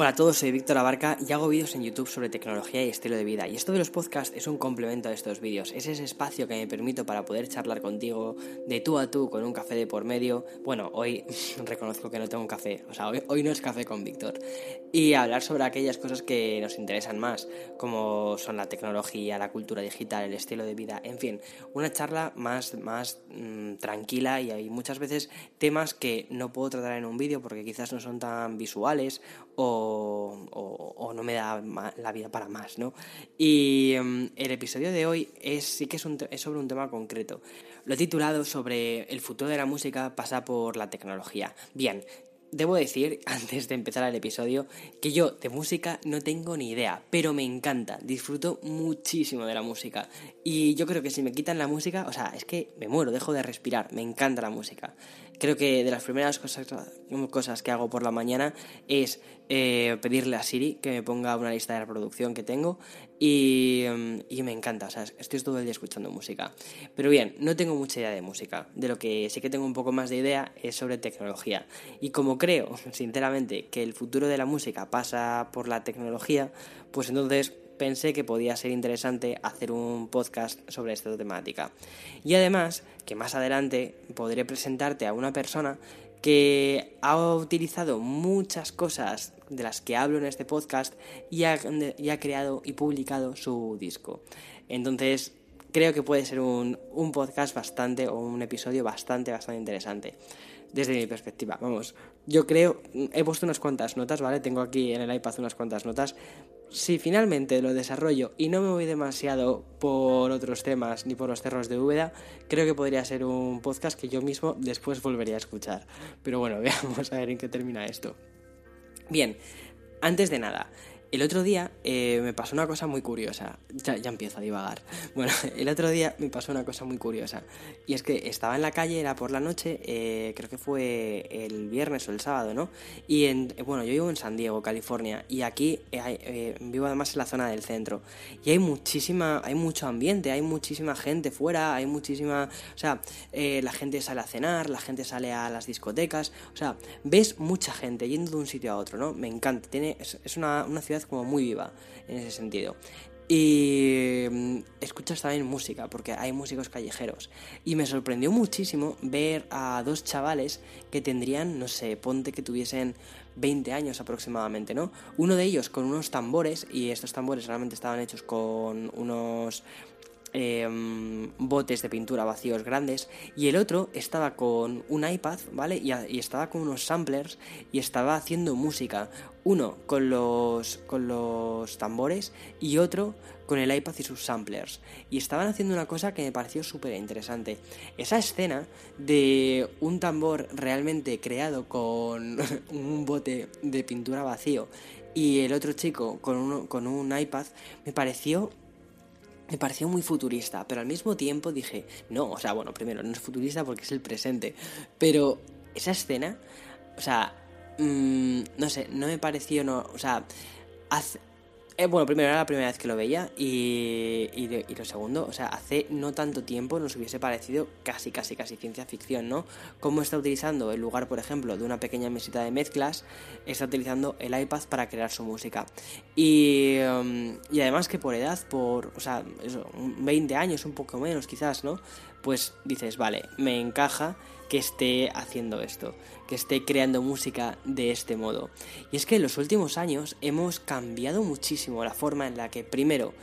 Hola a todos, soy Víctor Abarca y hago vídeos en YouTube sobre tecnología y estilo de vida. Y esto de los podcasts es un complemento a estos vídeos. Es ese espacio que me permito para poder charlar contigo de tú a tú con un café de por medio. Bueno, hoy reconozco que no tengo un café, o sea, hoy, no es café con Víctor. Y hablar sobre aquellas cosas que nos interesan más, como son la tecnología, la cultura digital, el estilo de vida, en fin, una charla más, más mm, tranquila y hay muchas veces temas que no puedo tratar en un vídeo porque quizás no son tan visuales o o, no me da la vida para más, ¿no? Y em, el episodio de hoy es, sí que es, es sobre un tema concreto. Lo he titulado sobre el futuro de la música pasa por la tecnología. Bien, Debo decir, antes de empezar el episodio, que yo de música no tengo ni idea, pero me encanta, disfruto muchísimo de la música. Y yo creo que si me quitan la música, o sea, es que me muero, dejo de respirar, me encanta la música. Creo que de las primeras cosas, cosas que hago por la mañana es eh, pedirle a Siri que me ponga una lista de reproducción que tengo y, mm, y, me encanta, o sea, estoy todo el día escuchando música. Pero bien, no tengo mucha idea de música, de lo que sí que tengo un poco más de idea es sobre tecnología. Y como creo, sinceramente, que el futuro de la música pasa por la tecnología, pues entonces pensé que podía ser interesante hacer un podcast sobre esta temática. Y además, que más adelante podré presentarte a una persona que ha utilizado muchas cosas de las que hablo en este podcast y ha, creado y publicado su disco. Entonces, creo que puede ser un, podcast bastante o un episodio bastante, bastante interesante desde mi perspectiva. Vamos, yo creo, he puesto unas cuantas notas, ¿vale? Tengo aquí en el iPad unas cuantas notas si finalmente lo desarrollo y no me voy demasiado por otros temas ni por los cerros de Úbeda, creo que podría ser un podcast que yo mismo después volvería a escuchar. Pero bueno, veamos a ver en qué termina esto. Bien, antes de nada, el otro día eh, me pasó una cosa muy curiosa. Ya, ya, empiezo a divagar. Bueno, el otro día me pasó una cosa muy curiosa. Y es que estaba en la calle, era por la noche, eh, creo que fue el viernes o el sábado, ¿no? Y en, bueno, yo vivo en San Diego, California. Y aquí eh, vivo además en la zona del centro. Y hay muchísima, hay mucho ambiente, hay muchísima gente fuera, hay muchísima. O sea, la gente sale a cenar, la gente sale a las discotecas. O sea, ves mucha gente yendo de un sitio a otro, ¿no? Me encanta. Tiene, es, una, una ciudad como muy viva en ese sentido. Y mm, escuchas también música, porque hay músicos callejeros. Y me sorprendió muchísimo ver a dos chavales que tendrían, no sé, ponte que tuviesen 20 años aproximadamente, ¿no? Uno de ellos con unos tambores, y estos tambores realmente estaban hechos con unos Em, botes de pintura vacíos grandes y el otro estaba con un iPad, ¿vale? Y, estaba con unos samplers y estaba haciendo música. Uno con los, con los tambores y otro con el iPad y sus samplers. Y estaban haciendo una cosa que me pareció súper interesante. Esa escena de un tambor realmente creado con un bote de pintura vacío y el otro chico con, con un iPad me pareció me pareció muy futurista, pero al mismo tiempo dije, no, o sea, bueno, primero, no es futurista porque es el presente, pero esa escena, o sea, mmm, no sé, no me pareció, no, o sea, hace, eh, bueno, primero era la primera vez que lo veía y, y, lo segundo, o sea, hace no tanto tiempo nos hubiese parecido casi, casi, casi ciencia ficción, ¿no? Cómo está utilizando el lugar, por ejemplo, de una pequeña mesita de mezclas, está utilizando el iPad para crear su música. Y, um, y además que por edad, por, o sea, eso, 20 años, un poco menos quizás, ¿no? Pues dices, vale, me encaja que esté haciendo esto, que esté creando música de este modo. Y es que en los últimos años hemos cambiado muchísimo la forma en la que, primero,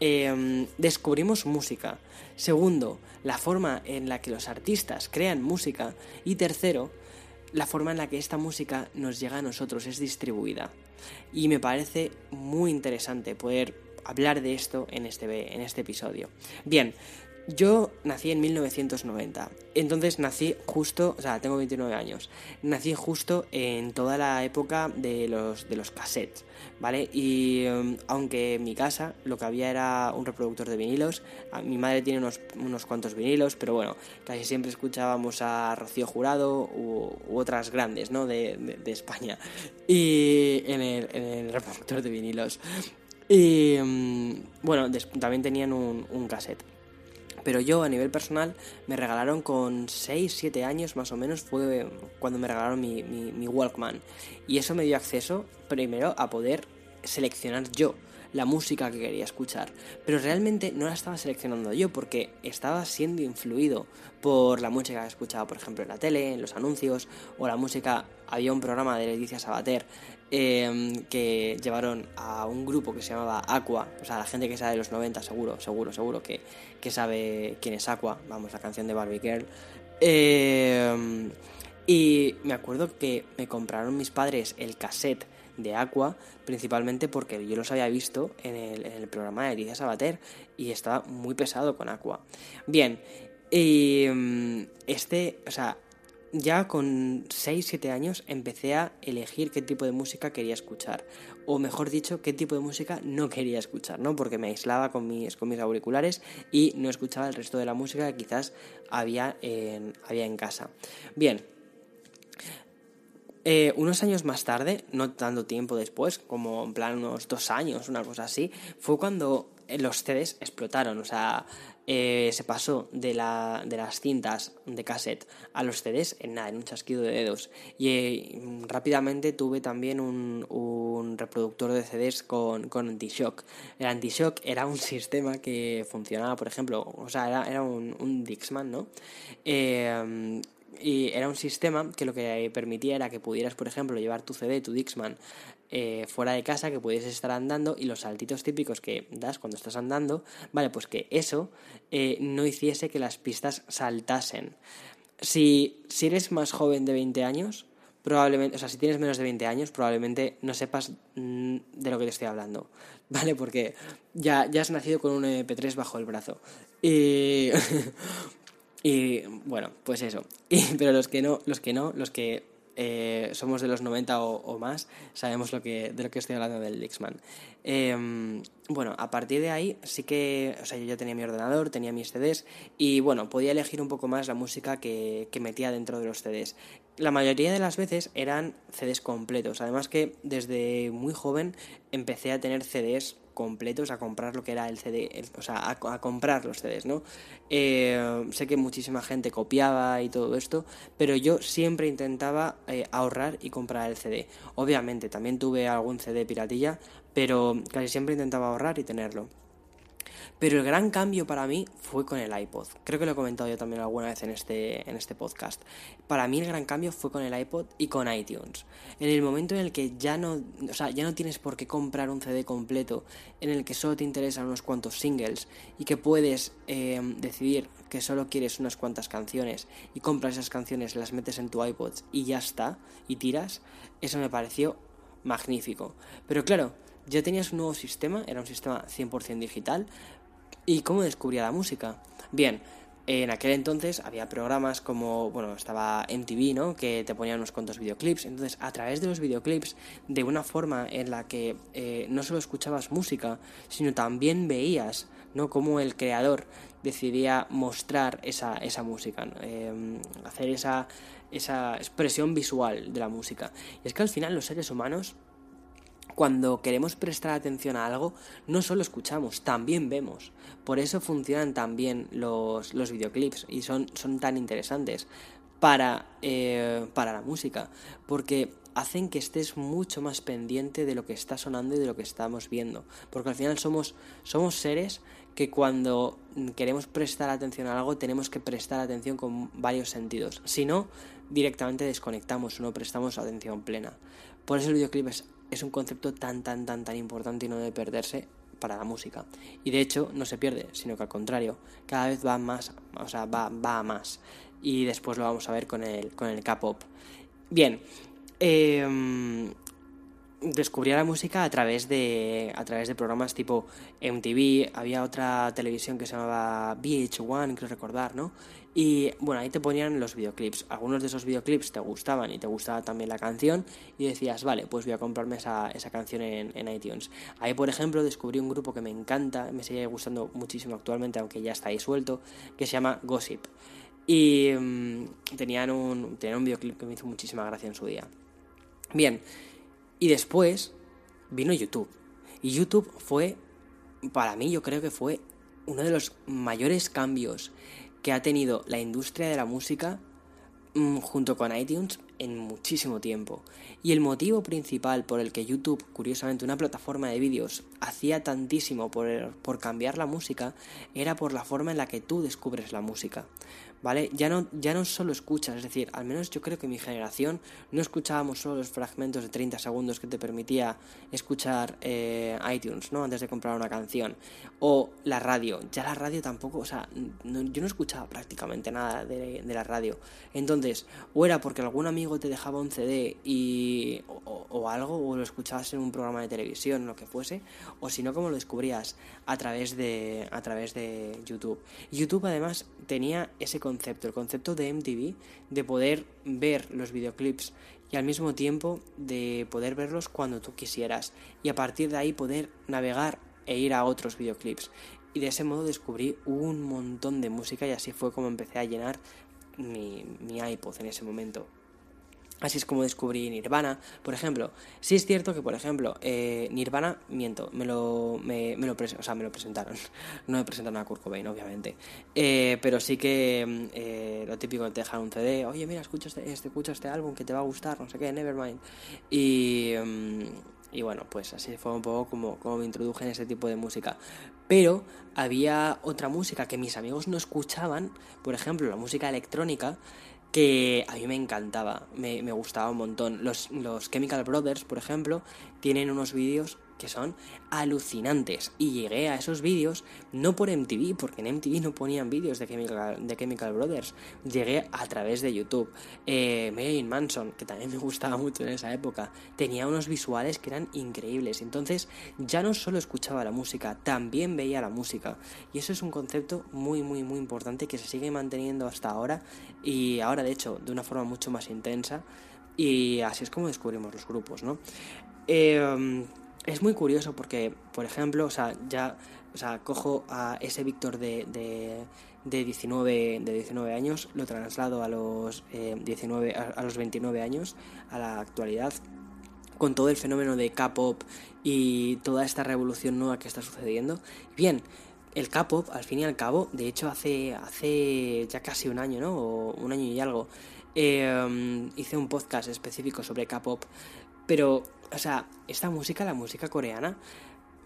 em, descubrimos música, segundo, la forma en la que los artistas crean música y tercero, la forma en la que esta música nos llega a nosotros, es distribuida. Y me parece muy interesante poder hablar de esto en este, en este episodio. Bien, yo nací en 1990, entonces nací justo, o sea, tengo 29 años, nací justo en toda la época de los, de los cassettes, ¿vale? Y um, aunque en mi casa lo que había era un reproductor de vinilos, mi madre tiene unos, unos cuantos vinilos, pero bueno, casi siempre escuchábamos a Rocío Jurado u, otras grandes, ¿no? De, de, España, y en el, reproductor de vinilos. Y um, bueno, también tenían un, un cassette. Pero yo a nivel personal me regalaron con 6, 7 años más o menos fue cuando me regalaron mi, Walkman. Y eso me dio acceso primero a poder seleccionar yo la música que quería escuchar. Pero realmente no la estaba seleccionando yo porque estaba siendo influido por la música que escuchaba, por ejemplo, en la tele, en los anuncios, o la música. Había un programa de Leticia Sabater em, que llevaron a un grupo que se llamaba Aqua, o sea, la gente que sabe de los 90, seguro, seguro, seguro que, que sabe quién es Aqua, vamos, la canción de Barbie Girl. Em, y me acuerdo que me compraron mis padres el cassette de Aqua, principalmente porque yo los había visto en el, programa de Elisa Sabater y estaba muy pesado con Aqua. Bien, y mm, este, o sea, ya con 6-7 años empecé a elegir qué tipo de música quería escuchar. O mejor dicho, qué tipo de música no quería escuchar, ¿no? Porque me aislaba con mis, con mis auriculares y no escuchaba el resto de la música que quizás había en, había en casa. Bien, eh, unos años más tarde, no tanto tiempo después, como en plan unos dos años, una cosa así, fue cuando los CDs explotaron. O sea, eh, se pasó de, la, de las cintas de cassette a los CDs en nada, en un chasquido de dedos. Y eh, rápidamente tuve también un, un, reproductor de CDs con, con anti-shock. El anti-shock era un sistema que funcionaba, por ejemplo, o sea, era, era un, un Dixman, ¿no? Y era un sistema que lo que permitía era que pudieras, por ejemplo, llevar tu CD, tu Dixman, eh, fuera de casa, que pudieses estar andando y los saltitos típicos que das cuando estás andando, vale, pues que eso eh, no hiciese que las pistas saltasen. Si, si eres más joven de 20 años, probablemente, o sea, si tienes menos de 20 años, probablemente no sepas mm, de lo que te estoy hablando, ¿vale? Porque ya, ya has nacido con un MP3 bajo el brazo. Y... Y bueno, pues eso. pero los que no, los que no, los que eh, somos de los 90 o, más, sabemos lo que, de lo que estoy hablando del Dixman. Em, bueno, a partir de ahí sí que, o sea, yo ya tenía mi ordenador, tenía mis CDs y bueno, podía elegir un poco más la música que, que metía dentro de los CDs. La mayoría de las veces eran CDs completos, además que desde muy joven empecé a tener CDs completos a comprar lo que era el CD, o sea, a, comprar los CDs, ¿no? Eh, sé que muchísima gente copiaba y todo esto, pero yo siempre intentaba eh, ahorrar y comprar el CD. Obviamente, también tuve algún CD piratilla, pero casi siempre intentaba ahorrar y tenerlo. Pero el gran cambio para mí fue con el iPod. Creo que lo he comentado yo también alguna vez en este, en este podcast. Para mí el gran cambio fue con el iPod y con iTunes. En el momento en el que ya no, o sea, ya no tienes por qué comprar un CD completo, en el que solo te interesan unos cuantos singles y que puedes em, decidir que solo quieres unas cuantas canciones y compras esas canciones, las metes en tu iPod y ya está, y tiras, eso me pareció magnífico. Pero claro, ya tenías un nuevo sistema, era un sistema 100% digital, ¿Y cómo descubría la música? Bien, en aquel entonces había programas como, bueno, estaba MTV, ¿no? Que te ponían unos cuantos videoclips. Entonces, a través de los videoclips, de una forma en la que eh, no solo escuchabas música, sino también veías, ¿no? Cómo el creador decidía mostrar esa, esa música, em, hacer esa, esa expresión visual de la música. Y es que al final los seres humanos cuando queremos prestar atención a algo, no solo escuchamos, también vemos. Por eso funcionan tan bien los, los videoclips y son, son tan interesantes para, eh, para la música, porque hacen que estés mucho más pendiente de lo que está sonando y de lo que estamos viendo. Porque al final somos, somos seres que cuando queremos prestar atención a algo tenemos que prestar atención con varios sentidos. Si no, directamente desconectamos o no prestamos atención plena. Por eso el videoclip es es un concepto tan, tan, tan, tan importante y no debe perderse para la música. Y de hecho no se pierde, sino que al contrario, cada vez va más, o sea, va, va a más. Y después lo vamos a ver con el, con el K-pop. Bien, eh, descubría la música a través de a través de programas tipo MTV, había otra televisión que se llamaba VH1, creo recordar, ¿no? Y bueno, ahí te ponían los videoclips. Algunos de esos videoclips te gustaban y te gustaba también la canción y decías, vale, pues voy a comprarme esa, esa canción en, iTunes. Ahí, por ejemplo, descubrí un grupo que me encanta, me sigue gustando muchísimo actualmente, aunque ya está ahí suelto, que se llama Gossip. Y mm, tenían, un, tenían un videoclip que me hizo muchísima gracia en su día. Bien, y después vino YouTube. Y YouTube fue, para mí yo creo que fue uno de los mayores cambios que ha tenido la industria de la música mm, junto con iTunes en muchísimo tiempo. Y el motivo principal por el que YouTube, curiosamente una plataforma de vídeos, hacía tantísimo por, por cambiar la música, era por la forma en la que tú descubres la música. ¿Vale? Ya no, ya no solo escuchas, es decir, al menos yo creo que mi generación no escuchábamos solo los fragmentos de 30 segundos que te permitía escuchar eh, iTunes, ¿no? Antes de comprar una canción. O la radio, ya la radio tampoco, o sea, yo no escuchaba prácticamente nada de, la radio. Entonces, o era porque algún amigo te dejaba un CD y, o, o algo, o lo escuchabas en un programa de televisión, lo que fuese, o si no, como lo descubrías a través de, a través de YouTube. YouTube además tenía ese concepto, el concepto de MTV, de poder ver los videoclips y al mismo tiempo de poder verlos cuando tú quisieras y a partir de ahí poder navegar e ir a otros videoclips. Y de ese modo descubrí un montón de música y así fue como empecé a llenar mi, mi iPod en ese momento. Así es como descubrí Nirvana, por ejemplo. Sí es cierto que, por ejemplo, eh, Nirvana, miento, me lo, me, lo, o me lo presentaron. No me presentaron a Kurt Cobain, obviamente. Eh, pero sí que eh, lo típico te dejan un CD, oye, mira, escucha este, este, escucha este álbum que te va a gustar, no sé qué, Nevermind. Y, mm, y bueno, pues así fue un poco como, como me introduje en ese tipo de música. Pero había otra música que mis amigos no escuchaban, por ejemplo, la música electrónica, que a mí me encantaba, me, me gustaba un montón. Los, los Chemical Brothers, por ejemplo, tienen unos vídeos que son alucinantes. Y llegué a esos vídeos no por MTV, porque en MTV no ponían vídeos de Chemical, de Chemical Brothers. Llegué a través de YouTube. Eh, Marilyn Manson, que también me gustaba mucho en esa época, tenía unos visuales que eran increíbles. Entonces ya no solo escuchaba la música, también veía la música. Y eso es un concepto muy, muy, muy importante que se sigue manteniendo hasta ahora. Y ahora, de hecho, de una forma mucho más intensa. Y así es como descubrimos los grupos, ¿no? Eh, es muy curioso porque, por ejemplo, o sea, ya, o sea, cojo a ese Víctor de, de, de, 19, de 19 años, lo traslado a los, 19, eh, a, los 29 años, a la actualidad, con todo el fenómeno de K-pop y toda esta revolución nueva que está sucediendo. Bien, el K-pop, al fin y al cabo, de hecho, hace, hace ya casi un año, ¿no? O un año y algo, eh, hice un podcast específico sobre K-pop, pero o sea, esta música, la música coreana,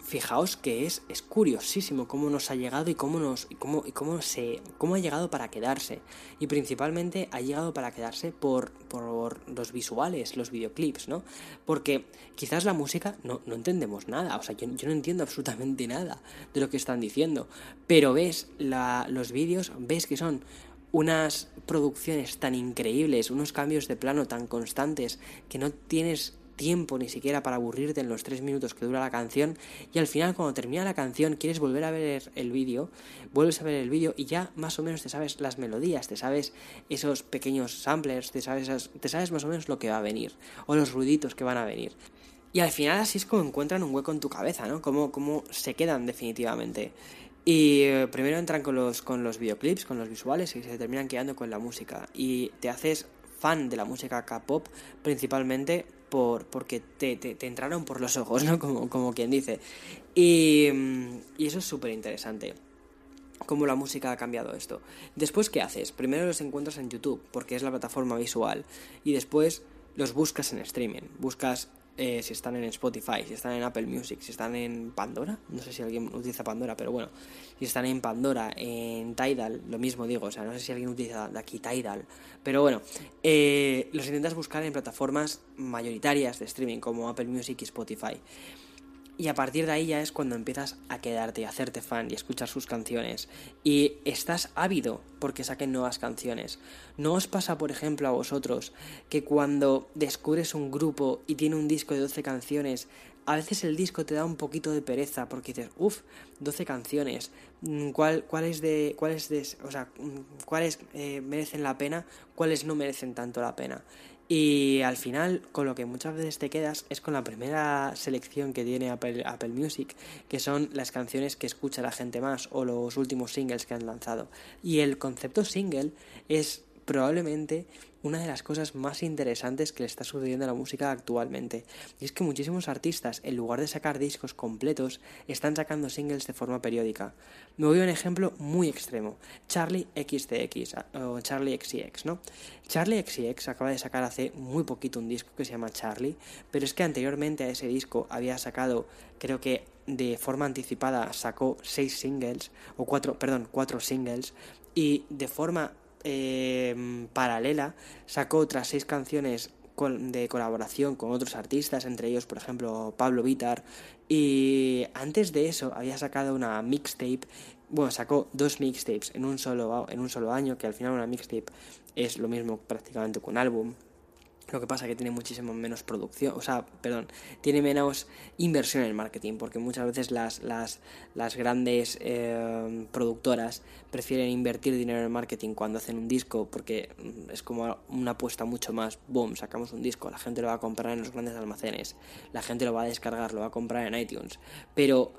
fijaos que es, es curiosísimo cómo nos ha llegado y cómo nos cómo, cómo se cómo ha llegado para quedarse. Y principalmente ha llegado para quedarse por, por los visuales los videoclips no porque quizás la música no, no entendemos nada o sea yo, yo, no entiendo absolutamente nada de lo que están diciendo pero ves los vídeos ves que son unas producciones tan increíbles unos cambios de plano tan constantes que no tienes tiempo ni siquiera para aburrirte en los tres minutos que dura la canción y al final cuando termina la canción quieres volver a ver el vídeo, vuelves a ver el vídeo y ya más o menos te sabes las melodías, te sabes esos pequeños samplers, te sabes, te sabes más o menos lo que va a venir o los ruiditos que van a venir. Y al final así es como encuentran un hueco en tu cabeza, ¿no? Como, como se quedan definitivamente. Y eh, primero entran con los, con los videoclips, con los visuales y se terminan quedando con la música. Y te haces fan de la música K-pop principalmente por, porque te, te, entraron por los ojos, ¿no? Como, como quien dice. Y, y eso es súper interesante. Cómo la música ha cambiado esto. Después, ¿qué haces? Primero los encuentras en YouTube, porque es la plataforma visual. Y después los buscas en streaming. Buscas eh, si están en Spotify, si están en Apple Music, si están en Pandora, no sé si alguien utiliza Pandora, pero bueno, si están en Pandora, en Tidal, lo mismo digo, o sea, no sé si alguien utiliza de aquí Tidal, pero bueno, eh, los intentas buscar en plataformas mayoritarias de streaming como Apple Music y Spotify. Y a partir de ahí ya es cuando empiezas a quedarte y a hacerte fan y escuchar sus canciones. Y estás ávido porque saquen nuevas canciones. ¿No os pasa, por ejemplo, a vosotros que cuando descubres un grupo y tiene un disco de 12 canciones, a veces el disco te da un poquito de pereza porque dices, uff, 12 canciones, mm, ¿cuál, cuáles de, cuáles de, o sea, mm, cuáles eh, merecen la pena, cuáles no merecen tanto la pena? Y al final, con lo que muchas veces te quedas es con la primera selección que tiene Apple, Apple, Music, que son las canciones que escucha la gente más o los últimos singles que han lanzado. Y el concepto single es probablemente una de las cosas más interesantes que le está sucediendo a la música actualmente. Y es que muchísimos artistas, en lugar de sacar discos completos, están sacando singles de forma periódica. Me voy a un ejemplo muy extremo. Charlie XCX o Charlie XCX, ¿no? Charlie XCX acaba de sacar hace muy poquito un disco que se llama Charlie, pero es que anteriormente a ese disco había sacado, creo que de forma anticipada sacó seis singles, o cuatro, perdón, cuatro singles, y de forma eh, paralela sacó otras seis canciones de colaboración con otros artistas, entre ellos, por ejemplo, Pablo Vitar. Y antes de eso había sacado una mixtape, bueno, sacó dos mixtapes en un solo, en un solo año, que al final una mixtape es lo mismo prácticamente que un álbum. Lo que pasa es que tiene muchísimo menos producción, o sea, perdón, tiene menos inversión en marketing, porque muchas veces las, las, las grandes eh, productoras prefieren invertir dinero en marketing cuando hacen un disco, porque mm, es como una apuesta mucho más, boom, sacamos un disco, la gente lo va a comprar en los grandes almacenes, la gente lo va a descargar, lo va a comprar en iTunes, pero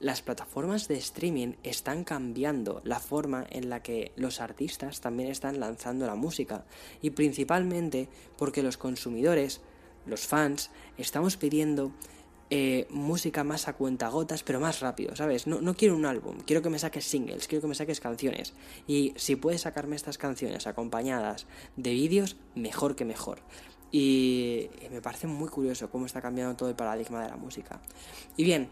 las plataformas de streaming están cambiando la forma en la que los artistas también están lanzando la música y principalmente porque los consumidores, los fans, estamos pidiendo eh, música más a cuentagotas pero más rápido, ¿sabes? No, no quiero un álbum, quiero que me saques singles, quiero que me saques canciones y si puedes sacarme estas canciones acompañadas de vídeos, mejor que mejor. Y me parece muy curioso cómo está cambiando todo el paradigma de la música. Y bien,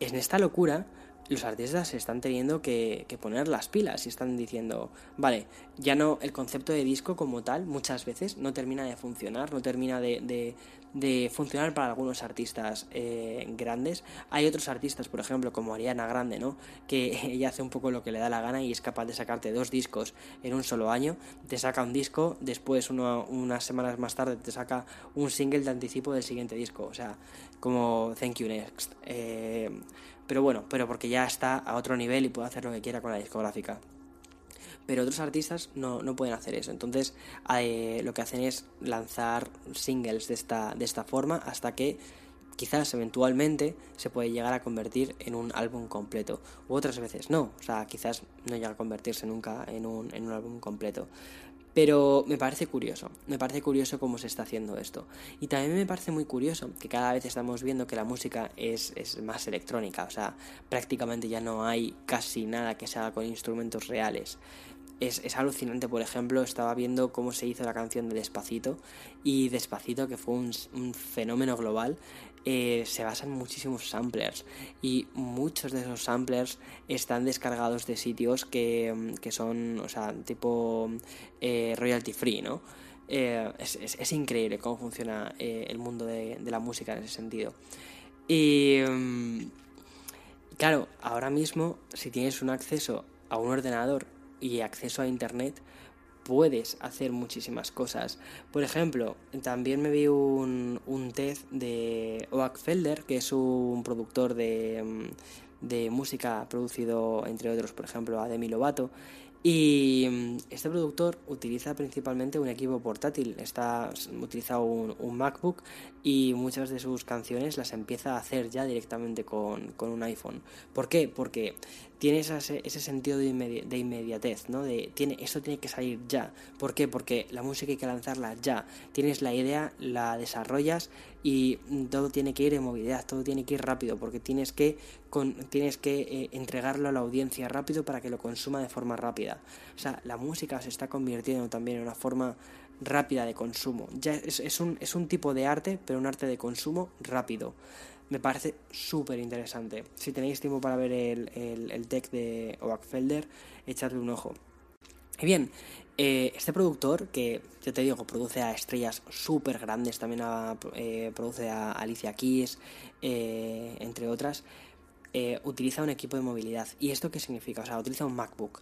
en esta locura los artistas están teniendo que, poner las pilas y están diciendo, vale, ya no, el concepto de disco como tal muchas veces no termina de funcionar, no termina de, de, funcionar para algunos artistas eh, grandes. Hay otros artistas, por ejemplo, como Ariana Grande, ¿no? Que ella hace un poco lo que le da la gana y es capaz de sacarte dos discos en un solo año. Te saca un disco, después unas semanas más tarde te saca un single de anticipo del siguiente disco. O sea, como Thank You Next. Eh, pero bueno, pero porque ya está a otro nivel y puede hacer lo que quiera con la discográfica. Pero otros artistas no, no pueden hacer eso. Entonces eh, lo que hacen es lanzar singles de esta, de esta forma hasta que quizás eventualmente se puede llegar a convertir en un álbum completo. U otras veces no. O sea, quizás no llega a convertirse nunca en un, en un álbum completo. Pero me parece curioso, me parece curioso cómo se está haciendo esto. Y también me parece muy curioso que cada vez estamos viendo que la música es, es más electrónica, o sea, prácticamente ya no hay casi nada que se haga con instrumentos reales. Es, es, alucinante, por ejemplo, estaba viendo cómo se hizo la canción de Despacito y Despacito, que fue un, un fenómeno global, eh, se basan muchísimos samplers y muchos de esos samplers están descargados de sitios que, mm, son, o sea, tipo eh, royalty free, ¿no? Eh, es, increíble cómo funciona el mundo de, la música en ese sentido. Y mm, claro, ahora mismo, si tienes un acceso a un ordenador y acceso a internet, puedes hacer muchísimas cosas. Por ejemplo, también me vi un, un TED de Oak Felder, que es un productor de, mm, de música producido, entre otros, por ejemplo, a Demi Lovato. Y mm, este productor utiliza principalmente un equipo portátil, está utiliza un, un, MacBook y muchas de sus canciones las empieza a hacer ya directamente con, con un iPhone. ¿Por qué? Porque tiene ese, sentido de, inmediatez, ¿no? De tiene, esto tiene que salir ya. ¿Por qué? Porque la música hay que lanzarla ya. Tienes la idea, la desarrollas y todo tiene que ir en movilidad, todo tiene que ir rápido, porque tienes que, con, tienes que eh, entregarlo a la audiencia rápido para que lo consuma de forma rápida. O sea, la música se está convirtiendo también en una forma rápida de consumo. Ya es, un, tipo de arte, pero un arte de consumo rápido me parece súper interesante. Si tenéis tiempo para ver el, el, tech de Oakfelder, echadle un ojo. Y bien, eh, este productor, que yo te digo, produce a estrellas súper grandes, también eh, produce a Alicia Keys, eh, entre otras, utiliza un equipo de movilidad. ¿Y esto qué significa? O sea, utiliza un MacBook.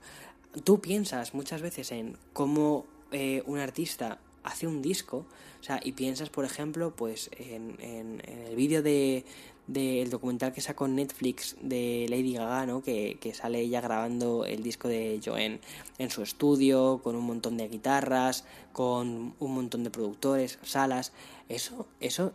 Tú piensas muchas veces en cómo un artista hace un disco, o sea, y piensas, por ejemplo, pues en, el vídeo de del documental que sacó Netflix de Lady Gaga, ¿no? Que, que, sale ella grabando el disco de Joanne en su estudio, con un montón de guitarras, con un montón de productores, salas. Eso, eso,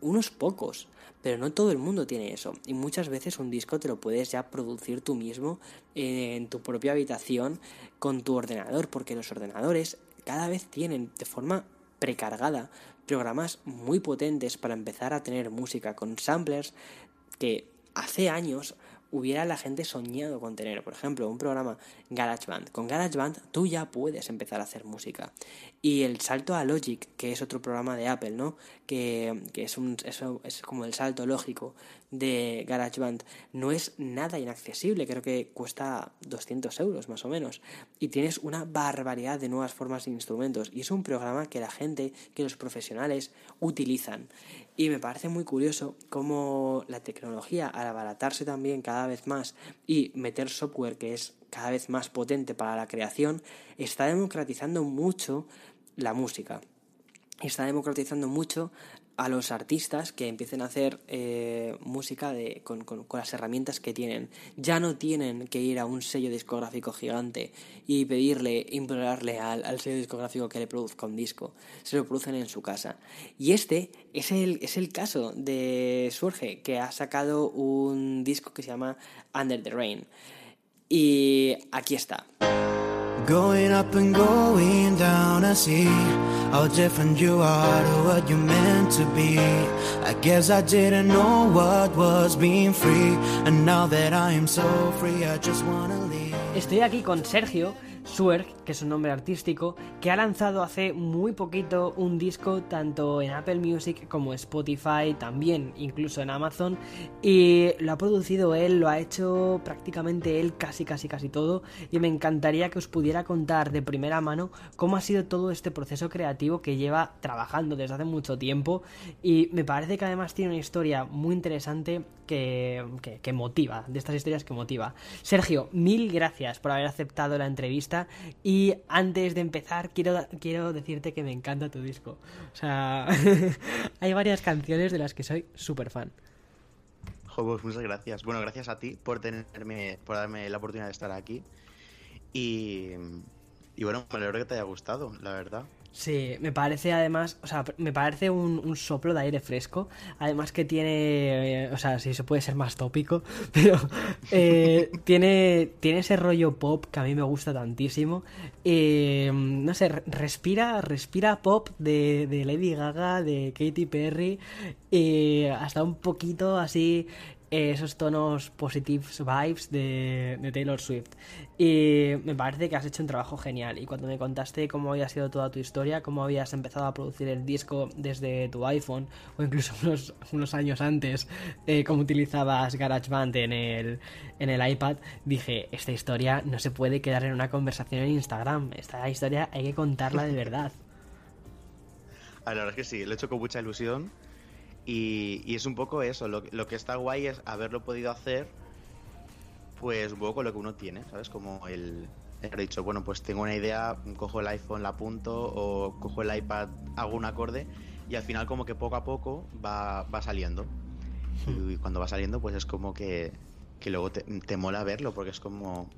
unos pocos, pero no todo el mundo tiene eso. Y muchas veces un disco te lo puedes ya producir tú mismo en tu propia habitación con tu ordenador, porque los ordenadores cada vez tienen de forma precargada programas muy potentes para empezar a tener música con samplers que hace años hubiera la gente soñado con tener. Por ejemplo, un programa GarageBand. Con GarageBand tú ya puedes empezar a hacer música. Y el salto a Logic, que es otro programa de Apple, ¿no? Que, es, un, es como el salto lógico de GarageBand, no es nada inaccesible. Creo que cuesta 200 euros más o menos. Y tienes una barbaridad de nuevas formas de instrumentos. Y es un programa que la gente, que los profesionales utilizan. Y me parece muy curioso cómo la tecnología, al abaratarse también cada vez más y meter software que es cada vez más potente para la creación, está democratizando mucho la música. Está democratizando mucho a los artistas que empiecen a hacer eh, música de, con, con, las herramientas que tienen. Ya no tienen que ir a un sello discográfico gigante y pedirle, implorarle al, al, sello discográfico que le produzca un disco. Se lo producen en su casa. Y este es el, es el caso de Surge, que ha sacado un disco que se llama Under the Rain. Y aquí está. Going up and going down, I see how different you are to what you meant to be. I guess I didn't know what was being free, and now that I am so free, I just wanna leave. Estoy aquí con Sergio Swerg, que es un nombre artístico, que ha lanzado hace muy poquito un disco tanto en Apple Music como Spotify, también incluso en Amazon, y lo ha producido él, lo ha hecho prácticamente él casi casi casi todo, y me encantaría que os pudiera contar de primera mano cómo ha sido todo este proceso creativo que lleva trabajando desde hace mucho tiempo, y me parece que además tiene una historia muy interesante que, que, motiva, de estas historias que motiva. Sergio, mil gracias por haber aceptado la entrevista y antes de empezar, quiero, quiero decirte que me encanta tu disco. O sea, hay varias canciones de las que soy súper fan. Pues muchas gracias. Bueno, gracias a ti por tenerme, por darme la oportunidad de estar aquí. Y, y bueno, me alegro que te haya gustado, la verdad. Sí, me parece además, o sea, me parece un, soplo de aire fresco. Además que tiene, eh, o sea, si se puede ser más tópico, pero eh, tiene, tiene ese rollo pop que a mí me gusta tantísimo. Eh, no sé, respira, respira pop de, de Lady Gaga, de Katy Perry, y hasta un poquito así esos tonos positive vibes de, Taylor Swift. Y me parece que has hecho un trabajo genial. Y cuando me contaste cómo había sido toda tu historia, cómo habías empezado a producir el disco desde tu iPhone, o incluso unos, años antes, eh, cómo utilizabas GarageBand en el, en el iPad, dije, esta historia no se puede quedar en una conversación en Instagram. Esta historia hay que contarla de verdad. la verdad es que sí, lo he hecho con mucha ilusión y, es un poco eso, lo, que está guay es haberlo podido hacer, pues un poco con lo que uno tiene, ¿sabes? Como el, he dicho, bueno, pues tengo una idea, cojo el iPhone, la apunto, o cojo el iPad, hago un acorde, y al final como que poco a poco va, va saliendo. Hmm. Y, cuando va saliendo, pues es como que, que luego te, te, mola verlo, porque es como...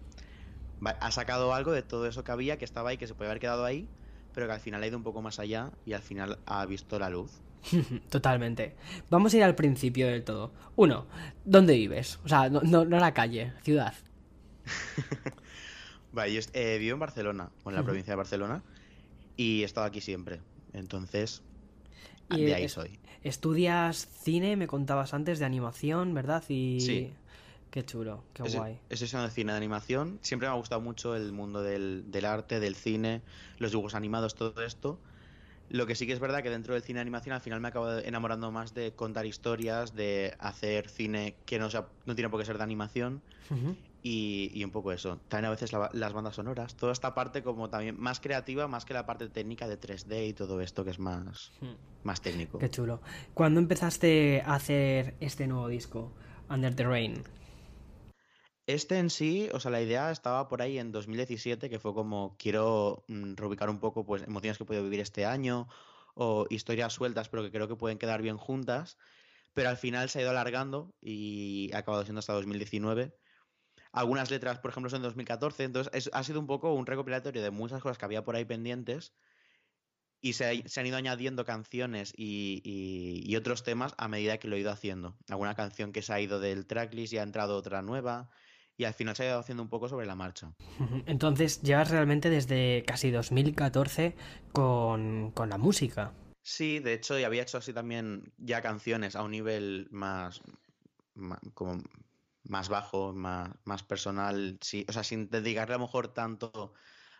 Ha sacado algo de todo eso que había, que estaba ahí, que se puede haber quedado ahí, pero que al final ha ido un poco más allá y al final ha visto la luz. Totalmente. Vamos a ir al principio del todo. Uno, ¿dónde vives? O sea, no, no, la calle, ciudad. vale, yo eh, vivo en Barcelona, en la provincia de Barcelona, y he estado aquí siempre. Entonces, de ahí soy. Estudias cine, me contabas antes, de animación, ¿verdad? Y... Sí. Qué chulo, qué guay. Estoy estudiando cine de animación. Siempre me ha gustado mucho el mundo del, del arte, del cine, los dibujos animados, todo esto. Lo que sí que es verdad que dentro del cine de animación al final me acabo enamorando más de contar historias, de hacer cine que no, sea, no tiene por qué ser de animación y, un poco eso. También a veces las bandas sonoras, toda esta parte como también más creativa, más que la parte técnica de 3D y todo esto que es más, más técnico. Qué chulo. ¿Cuándo empezaste a hacer este nuevo disco, Under the Rain? Este en sí, o sea, la idea estaba por ahí en 2017, que fue como quiero mm, reubicar un poco pues emociones que he podido vivir este año o historias sueltas, pero que creo que pueden quedar bien juntas. Pero al final se ha ido alargando y ha acabado siendo hasta 2019. Algunas letras, por ejemplo, son de 2014. Entonces ha sido un poco un recopilatorio de muchas cosas que había por ahí pendientes y se, han ido añadiendo canciones y, y, otros temas a medida que lo he ido haciendo. Alguna canción que se ha ido del tracklist y ha entrado otra nueva y al final se ha ido haciendo un poco sobre la marcha. Entonces llevas realmente desde casi 2014 con, con la música. Sí, de hecho, y había hecho así también ya canciones a un nivel más, como más bajo, más, más personal, sí, o sea, sin dedicarle a lo mejor tanto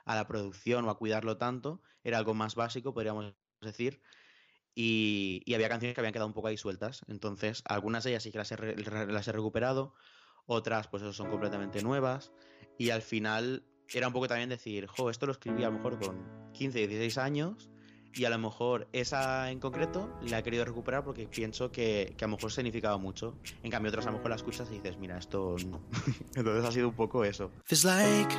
a la producción o a cuidarlo tanto, era algo más básico, podríamos decir, y, había canciones que habían quedado un poco ahí sueltas, entonces algunas de ellas sí que las he, las he recuperado, otras pues eso son completamente nuevas, y al final era un poco también decir, jo, esto lo escribí a lo mejor con 15, 16 años, y a lo mejor esa en concreto la he querido recuperar porque pienso que, que, a lo mejor significaba mucho. En cambio, otras a lo mejor la escuchas y dices, mira, esto no. Entonces ha sido un poco eso. like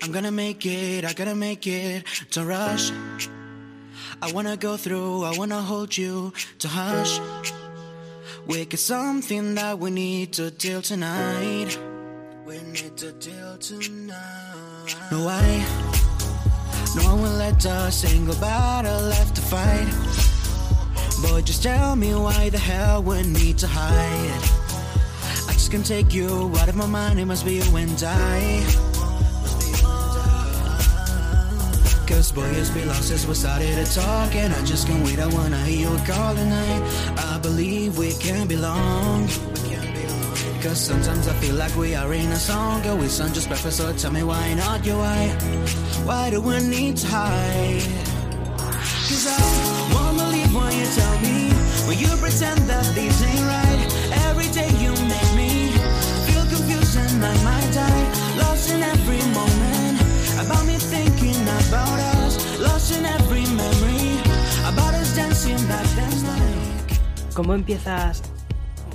I'm gonna make it, I gotta make it, to rush. I wanna go through, I wanna hold you, to hush. Get something that we need to deal tonight. We need to deal tonight. No, I. No one will let us single battle left to fight. But just tell me why the hell we need to hide. I just can't take you out of my mind, it must be you and I. Cause boy, it's been long since we started to talk And I just can't wait, I wanna hear you call tonight believe we can belong. Cause sometimes I feel like we are in a song. Girl, we sound just perfect, so tell me why not you, why? Why do we need to hide? Cause I won't believe when you tell me. When you pretend that this ain't right Every day you make me Feel confused and I might die Lost in every moment. About me thinking about us ¿Cómo empiezas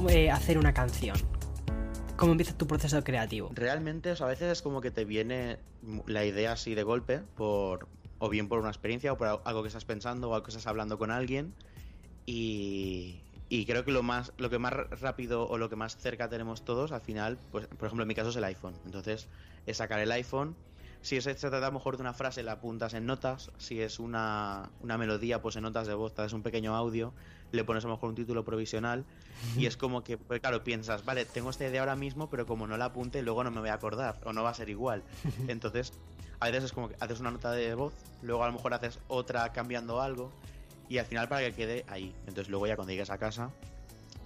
eh, a hacer una canción? ¿Cómo empieza tu proceso creativo? Realmente, a veces es como que te viene la idea así de golpe, por o bien por una experiencia o por algo que estás pensando o algo que estás hablando con alguien. Y, creo que lo más lo que más rápido o lo que más cerca tenemos todos al final pues por ejemplo en mi caso es el iPhone entonces es sacar el iPhone si se trata mejor de una frase la apuntas en notas si es una, una melodía pues en notas de voz es un pequeño audio le pones a lo mejor un título provisional y es como que, pues claro, piensas, vale, tengo esta idea ahora mismo, pero como no la apunte, luego no me voy a acordar o no va a ser igual. Entonces, a veces es como que haces una nota de voz, luego a lo mejor haces otra cambiando algo y al final para que quede ahí. Entonces, luego ya cuando llegues a casa,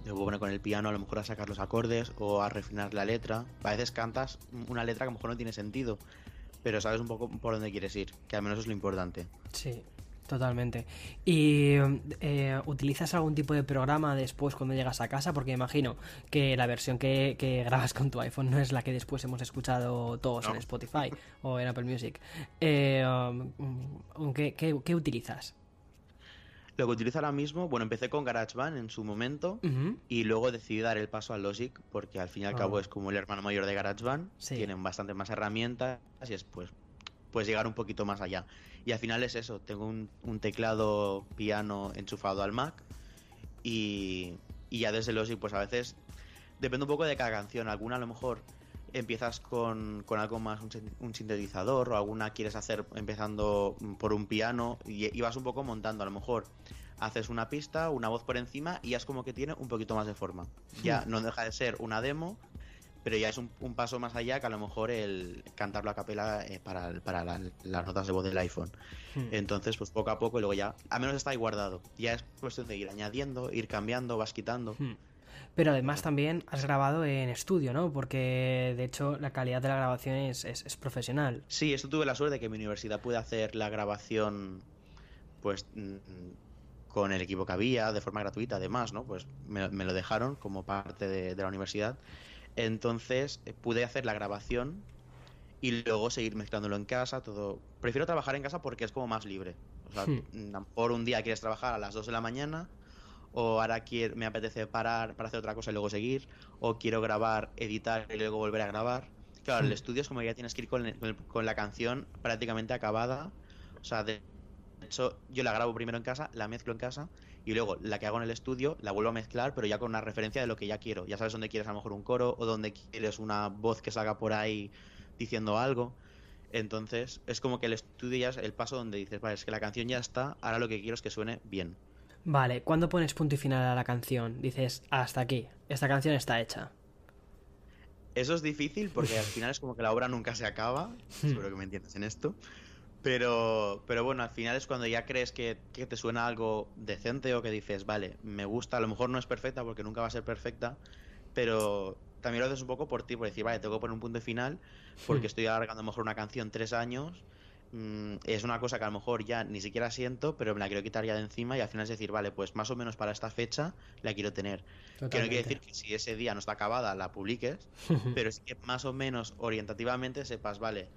te voy a poner con el piano a lo mejor a sacar los acordes o a refinar la letra. A veces cantas una letra que a lo mejor no tiene sentido, pero sabes un poco por dónde quieres ir, que al menos es lo importante. Sí, Totalmente. ¿Y eh, utilizas algún tipo de programa después cuando llegas a casa? Porque imagino que la versión que, grabas con tu iPhone no es la que después hemos escuchado todos en Spotify o en Apple Music. Eh, um, ¿qué, utilizas? Lo que utilizo ahora mismo, bueno, empecé con GarageBand en su momento y luego decidí dar el paso a Logic porque al fin y al cabo ah. es como el hermano mayor de GarageBand, tienen bastante más herramientas y es pues, pues llegar un poquito más allá. Y al final es eso, tengo un, teclado piano enchufado al Mac y, ya desde Logic pues a veces depende un poco de cada canción, alguna a lo mejor empiezas con, algo más, un, sintetizador o alguna quieres hacer empezando por un piano y, y, vas un poco montando, a lo mejor haces una pista, una voz por encima y ya es como que tiene un poquito más de forma. Ya hmm. no deja de ser una demo, pero ya es un, paso más allá que a lo mejor el cantarlo a capela eh, para, las notas de voz del iPhone. Hmm. Entonces, pues poco a poco y luego ya, a menos está ahí guardado. Ya es cuestión de ir añadiendo, ir cambiando, vas quitando. Hmm. Pero además también has grabado en estudio, ¿no? Porque de hecho la calidad de la grabación es, es, profesional. Sí, esto tuve la suerte de que mi universidad pude hacer la grabación pues mm, con el equipo que había, de forma gratuita además, ¿no? Pues me, lo dejaron como parte de la universidad entonces eh, pude hacer la grabación y luego seguir mezclándolo en casa, todo. Prefiero trabajar en casa porque es como más libre. O sea, hmm. por un día quieres trabajar a las 2 de la mañana, o ahora quiero, me apetece parar para hacer otra cosa y luego seguir, o quiero grabar, editar y luego volver a grabar. Claro, el hmm. estudio es como ya tienes que ir con, con, la canción prácticamente acabada. O sea, de hecho, yo la grabo primero en casa, la mezclo en casa y luego la que hago en el estudio la vuelvo a mezclar, pero ya con una referencia de lo que ya quiero. Ya sabes dónde quieres a lo mejor un coro o dónde quieres una voz que salga por ahí diciendo algo. Entonces es como que el estudio ya es el paso donde dices, vale, es que la canción ya está, ahora lo que quiero es que suene bien. Vale, ¿cuándo pones punto y final a la canción? Dices, hasta aquí, esta canción está hecha. Eso es difícil porque al final es como que la obra nunca se acaba. Espero que me entiendas en esto. Pero, pero bueno, al final es cuando ya crees que, que, te suena algo decente o que dices, vale, me gusta, a lo mejor no es perfecta porque nunca va a ser perfecta, pero también lo haces un poco por ti, por decir, vale, tengo que poner un punto final porque estoy alargando a lo mejor una canción tres años. Mm, es una cosa que a lo mejor ya ni siquiera siento, pero me la quiero quitar ya de encima y al final es decir, vale, pues más o menos para esta fecha la quiero tener. Que no quiere decir que si ese día no está acabada la publiques, pero es que más o menos orientativamente sepas, vale,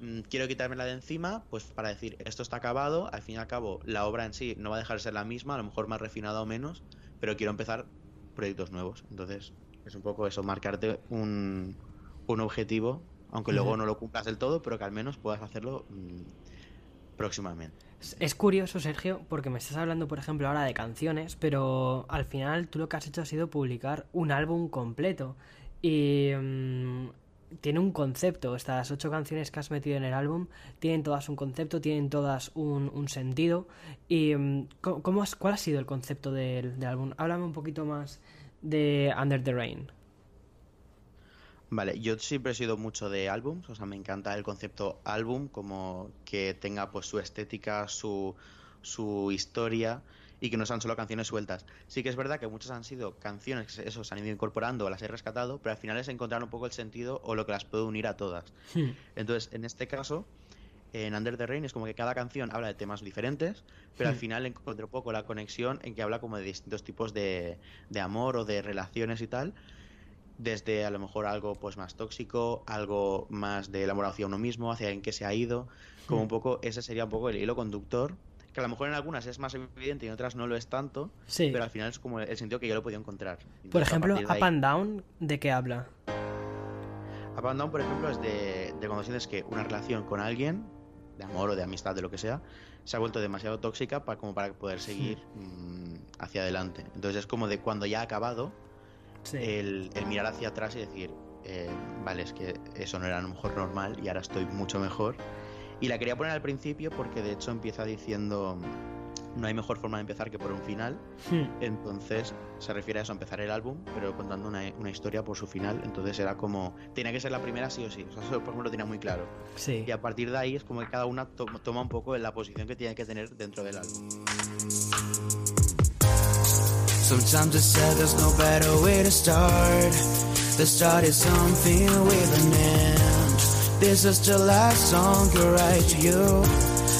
Mm, quiero quitármela de encima, pues para decir, esto está acabado, al fin y al cabo la obra en sí no va a dejar de ser la misma, a lo mejor más refinada o menos, pero quiero empezar proyectos nuevos. Entonces, es un poco eso, marcarte un, un objetivo, aunque luego no lo cumplas del todo, pero que al menos puedas hacerlo mmm, próximamente. Es curioso, Sergio, porque me estás hablando, por ejemplo, ahora de canciones, pero al final tú lo que has hecho ha sido publicar un álbum completo. Y mmm, tiene un concepto. Estas ocho canciones que has metido en el álbum tienen todas un concepto, tienen todas un, sentido. ¿Y mm, ¿cómo has, cuál ha sido el concepto del, del, álbum? Háblame un poquito más de Under the Rain. Vale, yo siempre he sido mucho de álbums, o sea, me encanta el concepto álbum, como que tenga pues su estética, su, su historia y que no sean solo canciones sueltas. Sí que es verdad que muchas han sido canciones que eso se han ido incorporando, las he rescatado, pero al final es encontrar un poco el sentido o lo que las puede unir a todas. Hmm. Entonces, en este caso, en Under the Rain es como que cada canción habla de temas diferentes, pero al hmm. final encontré un poco la conexión en que habla como de distintos tipos de, de amor o de relaciones y tal desde a lo mejor algo pues más tóxico, algo más del amor hacia uno mismo, hacia alguien que se ha ido, como hmm. un poco ese sería un poco el hilo conductor que a lo mejor en algunas es más evidente y en otras no lo es tanto, sí. pero al final es como el sentido que yo lo podido encontrar. Entonces, por ejemplo, Up ahí... and Down, ¿de qué habla? Up and Down, por ejemplo, es de, de cuando sientes que una relación con alguien, de amor o de amistad, de lo que sea, se ha vuelto demasiado tóxica para, como para poder seguir mmm, hacia adelante. Entonces es como de cuando ya ha acabado, sí. el, el, mirar hacia atrás y decir, eh, vale, es que eso no era a lo mejor normal y ahora estoy mucho mejor y la quería poner al principio porque de hecho empieza diciendo no hay mejor forma de empezar que por un final. Hmm. Entonces se refiere a eso, a empezar el álbum, pero contando una, una, historia por su final. Entonces era como, tenía que ser la primera sí o sí. O sea, eso por ejemplo lo tenía muy claro. Sí. Y a partir de ahí es como que cada una to toma un poco la posición que tiene que tener dentro del álbum. Sometimes it's said there's no better way to start. The start is something with an end. This is the last song I write to you.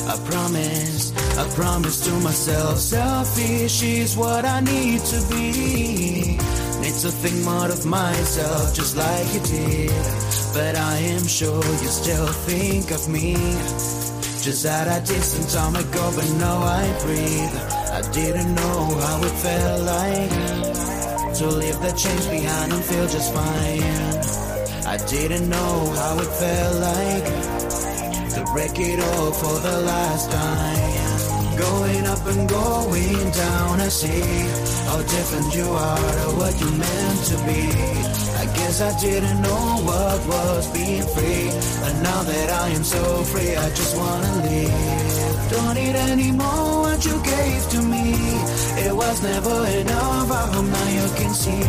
I promise, I promise to myself, selfish is what I need to be. Need to think more of myself, just like you did. But I am sure you still think of me. Just at a distant time ago, but now I breathe. I didn't know how it felt like to leave the chains behind and feel just fine. I didn't know how it felt like to break it all for the last time. Going up and going down, I see how different you are to what you meant to be. I guess I didn't know what was being free, but now that I am so free, I just wanna leave. Don't need any more what you gave to me. It was never enough, I hope now you can see.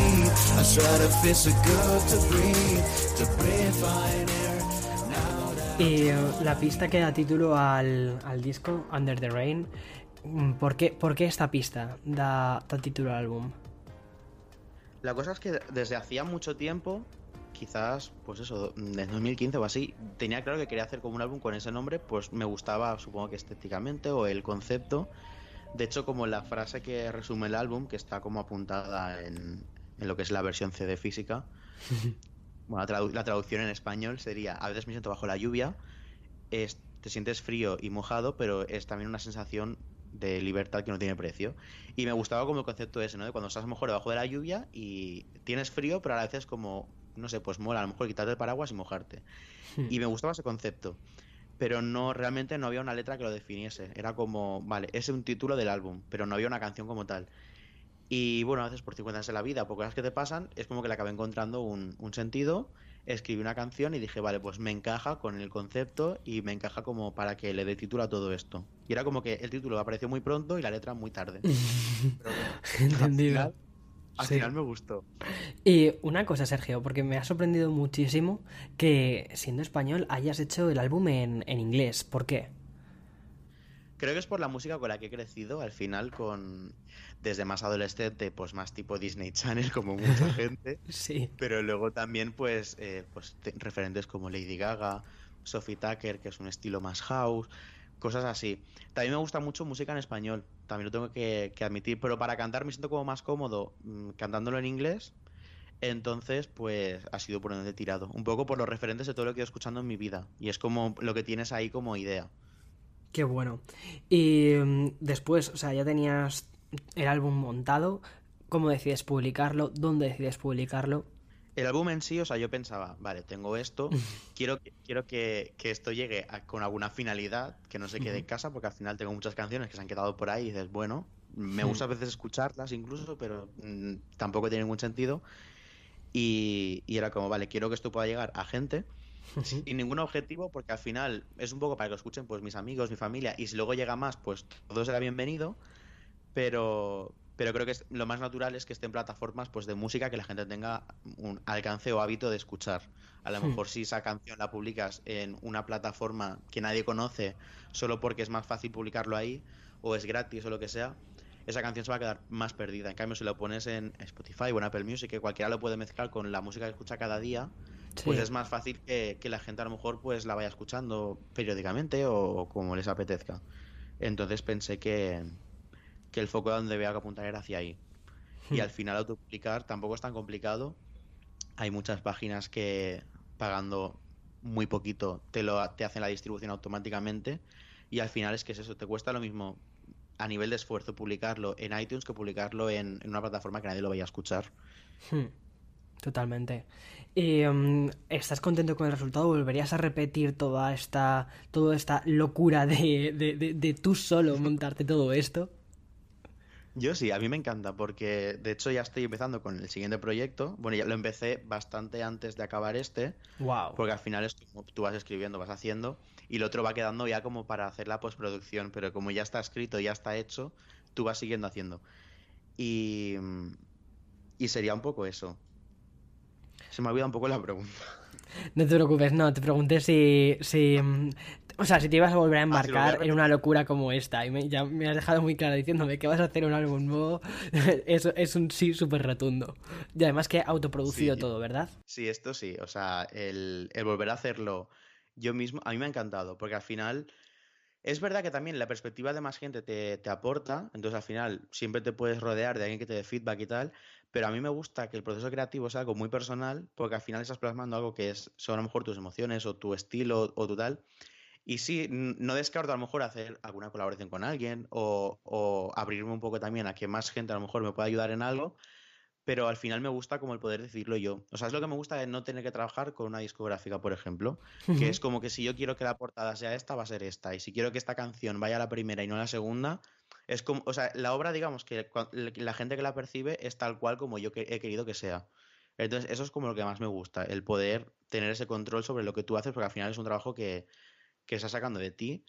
I try to feel so good to breathe, to breathe fine air. Y la pista que da título al, al disco, Under the Rain, ¿por qué, ¿por qué esta pista da, da título al álbum? La cosa es que desde hacía mucho tiempo quizás, pues eso, en 2015 o así, tenía claro que quería hacer como un álbum con ese nombre, pues me gustaba, supongo que estéticamente o el concepto. De hecho, como la frase que resume el álbum, que está como apuntada en, en lo que es la versión CD física, bueno, la, tradu la, traducción en español sería, a veces me siento bajo la lluvia, es, te sientes frío y mojado, pero es también una sensación de libertad que no tiene precio. Y me gustaba como el concepto ese, ¿no? De cuando estás mejor debajo de la lluvia y tienes frío, pero a veces como, no sé, pues mola a lo mejor quitarte el paraguas y mojarte. Hmm. Y me gustaba ese concepto. Pero no, realmente no había una letra que lo definiese. Era como, vale, ese es un título del álbum, pero no había una canción como tal. Y bueno, a veces por circunstancias de la vida, por cosas que te pasan, es como que le acabé encontrando un, un sentido escribí una canción y dije, vale, pues me encaja con el concepto y me encaja como para que le dé título a todo esto. Y era como que el título apareció muy pronto y la letra muy tarde. Entendido. Final, Al final me gustó. Y una cosa, Sergio, porque me ha sorprendido muchísimo que siendo español hayas hecho el álbum en, en inglés. ¿Por qué? Creo que es por la música con la que he crecido, al final con desde más adolescente, pues más tipo Disney Channel, como mucha gente. sí. Pero luego también, pues, eh, pues referentes como Lady Gaga, Sophie Tucker, que es un estilo más house, cosas así. También me gusta mucho música en español, también lo tengo que, admitir, pero para cantar me siento como más cómodo mm, cantándolo en inglés. Entonces, pues ha sido por donde he tirado. Un poco por los referentes de todo lo que he ido escuchando en mi vida. Y es como lo que tienes ahí como idea. Qué bueno. Y mm, después, o sea, ya tenías el álbum montado. ¿Cómo decides publicarlo? ¿Dónde decides publicarlo? El álbum en sí, o sea, yo pensaba, vale, tengo esto, quiero, quiero que, esto llegue con alguna finalidad, que no se quede en casa, porque al final tengo muchas canciones que se han quedado por ahí y dices, bueno, me gusta a veces escucharlas incluso, pero mm, tampoco tiene ningún sentido. Y, y, era como, vale, quiero que esto pueda llegar a gente sin ningún objetivo, porque al final es un poco para que lo escuchen pues mis amigos, mi familia, y si luego llega más, pues todo será bienvenido, pero, pero creo que lo más natural es que estén plataformas pues de música que la gente tenga un alcance o hábito de escuchar. A lo hmm. mejor si esa canción la publicas en una plataforma que nadie conoce solo porque es más fácil publicarlo ahí o es gratis o lo que sea, esa canción se va a quedar más perdida. En cambio, si lo pones en Spotify o en Apple Music, que cualquiera lo puede mezclar con la música que escucha cada día, pues es más fácil que, la gente a lo mejor pues la vaya escuchando periódicamente o, como les apetezca. Entonces pensé que, el foco de donde había que apuntar era hacia ahí. Y hmm. al final autopublicar tampoco es tan complicado. Hay muchas páginas que pagando muy poquito te, lo, te hacen la distribución automáticamente. Y al final es que es eso, te cuesta lo mismo a nivel de esfuerzo publicarlo en iTunes que publicarlo en, una plataforma que nadie lo vaya a escuchar. Hmm. Totalmente. ¿Y em, estás contento con el resultado? ¿Volverías a repetir toda esta, toda esta locura de, de, de, tú solo montarte todo esto? Yo sí, a mí me encanta porque de hecho ya estoy empezando con el siguiente proyecto. Bueno, ya lo empecé bastante antes de acabar este. Wow. Porque al final es como tú vas escribiendo, vas haciendo y el otro va quedando ya como para hacer la postproducción, pero como ya está escrito, ya está hecho, tú vas siguiendo haciendo. Y, y sería un poco eso. Se me ha olvidado un poco la pregunta. No te preocupes, no, te pregunté si, si o sea, si te ibas a volver a ah, embarcar en una locura como esta, y me, ya me has dejado muy claro diciéndome que vas a hacer un álbum nuevo, eso es un sí súper rotundo. Y además que autoproducido todo, ¿verdad? Sí, esto sí, o sea, el, el, volver a hacerlo yo mismo, a mí me ha encantado, porque al final es verdad que también la perspectiva de más gente te, te aporta, entonces al final siempre te puedes rodear de alguien que te dé feedback y tal, pero a mí me gusta que el proceso creativo sea algo muy personal, porque al final estás plasmando algo que es, son a lo mejor tus emociones o tu estilo o tu tal. Y sí, no descarto a lo mejor hacer alguna colaboración con alguien o, o, abrirme un poco también a que más gente a lo mejor me pueda ayudar en algo, pero al final me gusta como el poder decirlo yo. O sea, es lo que me gusta de no tener que trabajar con una discográfica, por ejemplo, que es como que si yo quiero que la portada sea esta, va a ser esta, y si quiero que esta canción vaya a la primera y no a la segunda, es como, o sea, la obra, digamos, que la gente que la percibe es tal cual como yo he querido que sea. Entonces, eso es como lo que más me gusta, el poder tener ese control sobre lo que tú haces, porque al final es un trabajo que, que estás sacando de ti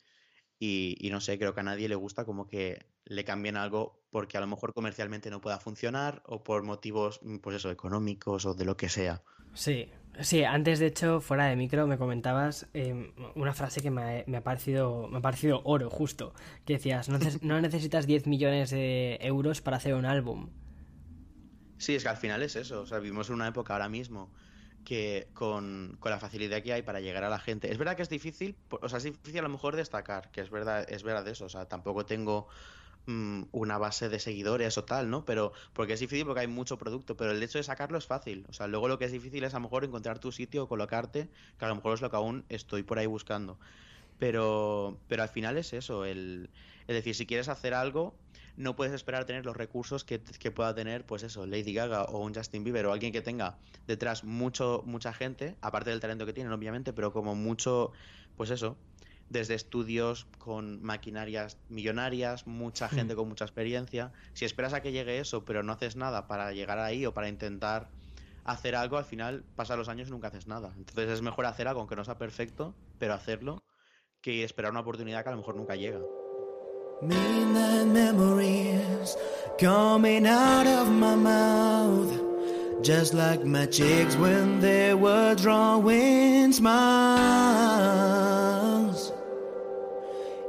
y, y, no sé, creo que a nadie le gusta como que le cambien algo porque a lo mejor comercialmente no pueda funcionar o por motivos, pues eso, económicos o de lo que sea. Sí, Sí, antes de hecho, fuera de micro, me comentabas em, una frase que me ha, parecido, me ha parecido oro, justo. Que decías, no, no necesitas 10 millones de euros para hacer un álbum. Sí, es que al final es eso. O sea, vivimos en una época ahora mismo que con, con, la facilidad que hay para llegar a la gente. Es verdad que es difícil, o sea, es difícil a lo mejor destacar, que es verdad, es verdad eso. O sea, tampoco tengo Mm, una base de seguidores o tal, ¿no? Pero porque es difícil porque hay mucho producto, pero el hecho de sacarlo es fácil. O sea, luego lo que es difícil es a lo mejor encontrar tu sitio o colocarte, que a lo mejor es lo que aún estoy por ahí buscando. Pero, pero al final es eso, el, es decir, si quieres hacer algo, no puedes esperar tener los recursos que, que, pueda tener, pues eso, Lady Gaga o un Justin Bieber o alguien que tenga detrás mucho, mucha gente, aparte del talento que tienen, obviamente, pero como mucho, pues eso, desde estudios con maquinarias millonarias, mucha hmm. gente con mucha experiencia. Si esperas a que llegue eso, pero no haces nada para llegar ahí o para intentar hacer algo, al final pasan los años y nunca haces nada. Entonces es mejor hacer algo aunque no sea perfecto, pero hacerlo, que esperar una oportunidad que a lo mejor nunca llega. Midnight memories coming out of my mouth. Just like my cheeks when they were drawing smiles.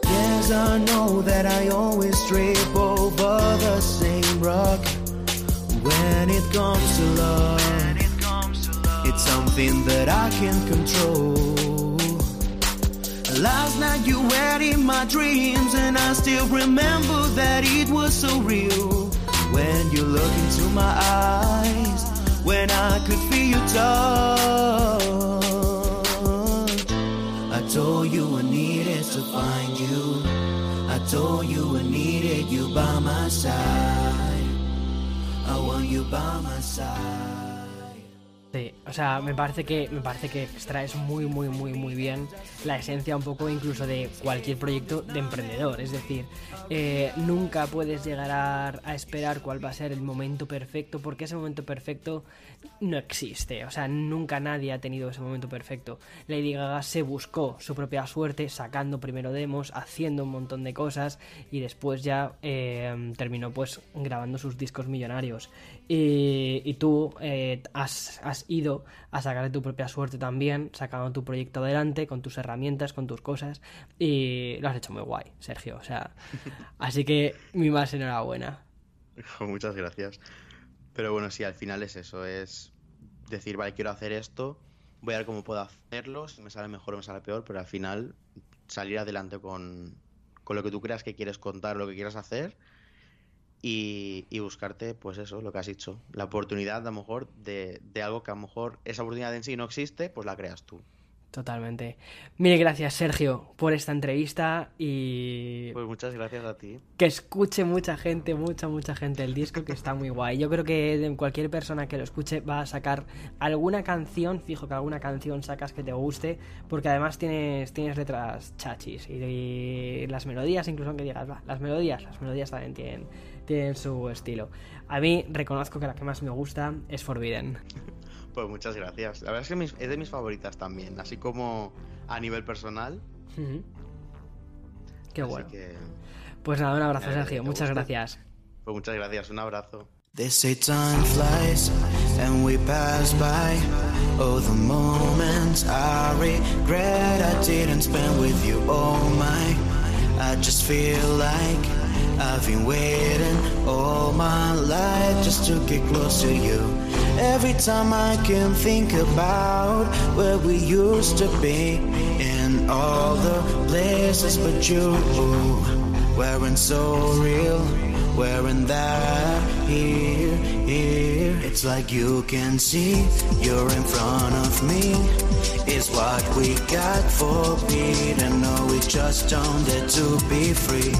Yes, I know that I always trip over the same rock. When it comes to love, it's something that I can't control. Last night you were in my dreams, and I still remember that it was so real. When you look into my eyes, when I could feel your touch. I told you I needed to find you. I told you I needed you by my side. I want you by my side. Sí, o sea, me parece que me parece que extraes muy muy muy muy bien la esencia un poco incluso de cualquier proyecto de emprendedor, es decir, eh, nunca puedes llegar a, esperar cuál va a ser el momento perfecto porque ese momento perfecto no existe, o sea, nunca nadie ha tenido ese momento perfecto. Lady Gaga se buscó su propia suerte sacando primero demos, haciendo un montón de cosas y después ya eh, terminó pues grabando sus discos millonarios y, y tú eh, has, has ido a sacar tu propia suerte también, sacando tu proyecto adelante con tus herramientas, con tus cosas y lo has hecho muy guay, Sergio. O sea, así que mi más enhorabuena. Muchas gracias. Pero bueno, sí, al final es eso, es decir, vale, quiero hacer esto, voy a ver cómo puedo hacerlo, si me sale mejor o me sale peor, pero al final salir adelante con, con lo que tú creas que quieres contar, lo que quieras hacer y, y, buscarte, pues eso, lo que has dicho, la oportunidad a lo mejor de, de algo que a lo mejor esa oportunidad en sí no existe, pues la creas tú. Totalmente. Mil gracias, Sergio, por esta entrevista y. Pues muchas gracias a ti. Que escuche mucha gente, mucha, mucha gente el disco, que está muy guay. Yo creo que cualquier persona que lo escuche va a sacar alguna canción, fijo que alguna canción sacas que te guste, porque además tienes, tienes letras chachis y, y las melodías, incluso aunque digas, va, las melodías, las melodías también tienen, tienen su estilo. A mí reconozco que la que más me gusta es Forbidden. Pues muchas gracias. La verdad es que es de mis favoritas también, así como a nivel personal. Uh -huh. Qué así bueno. Que... Pues nada, un abrazo, Sergio. Muchas gusta. gracias. Pues muchas gracias, un abrazo. They say time flies and we pass by all the moments I regret I didn't spend with you. Oh my, I just feel like I've been waiting all my life just to get close to you. Every time I can think about where we used to be in all the places but you weren't so real, weren't that here. It's like you can see you're in front of me. It's what we got for forbidden. No, we just don't dare to be free.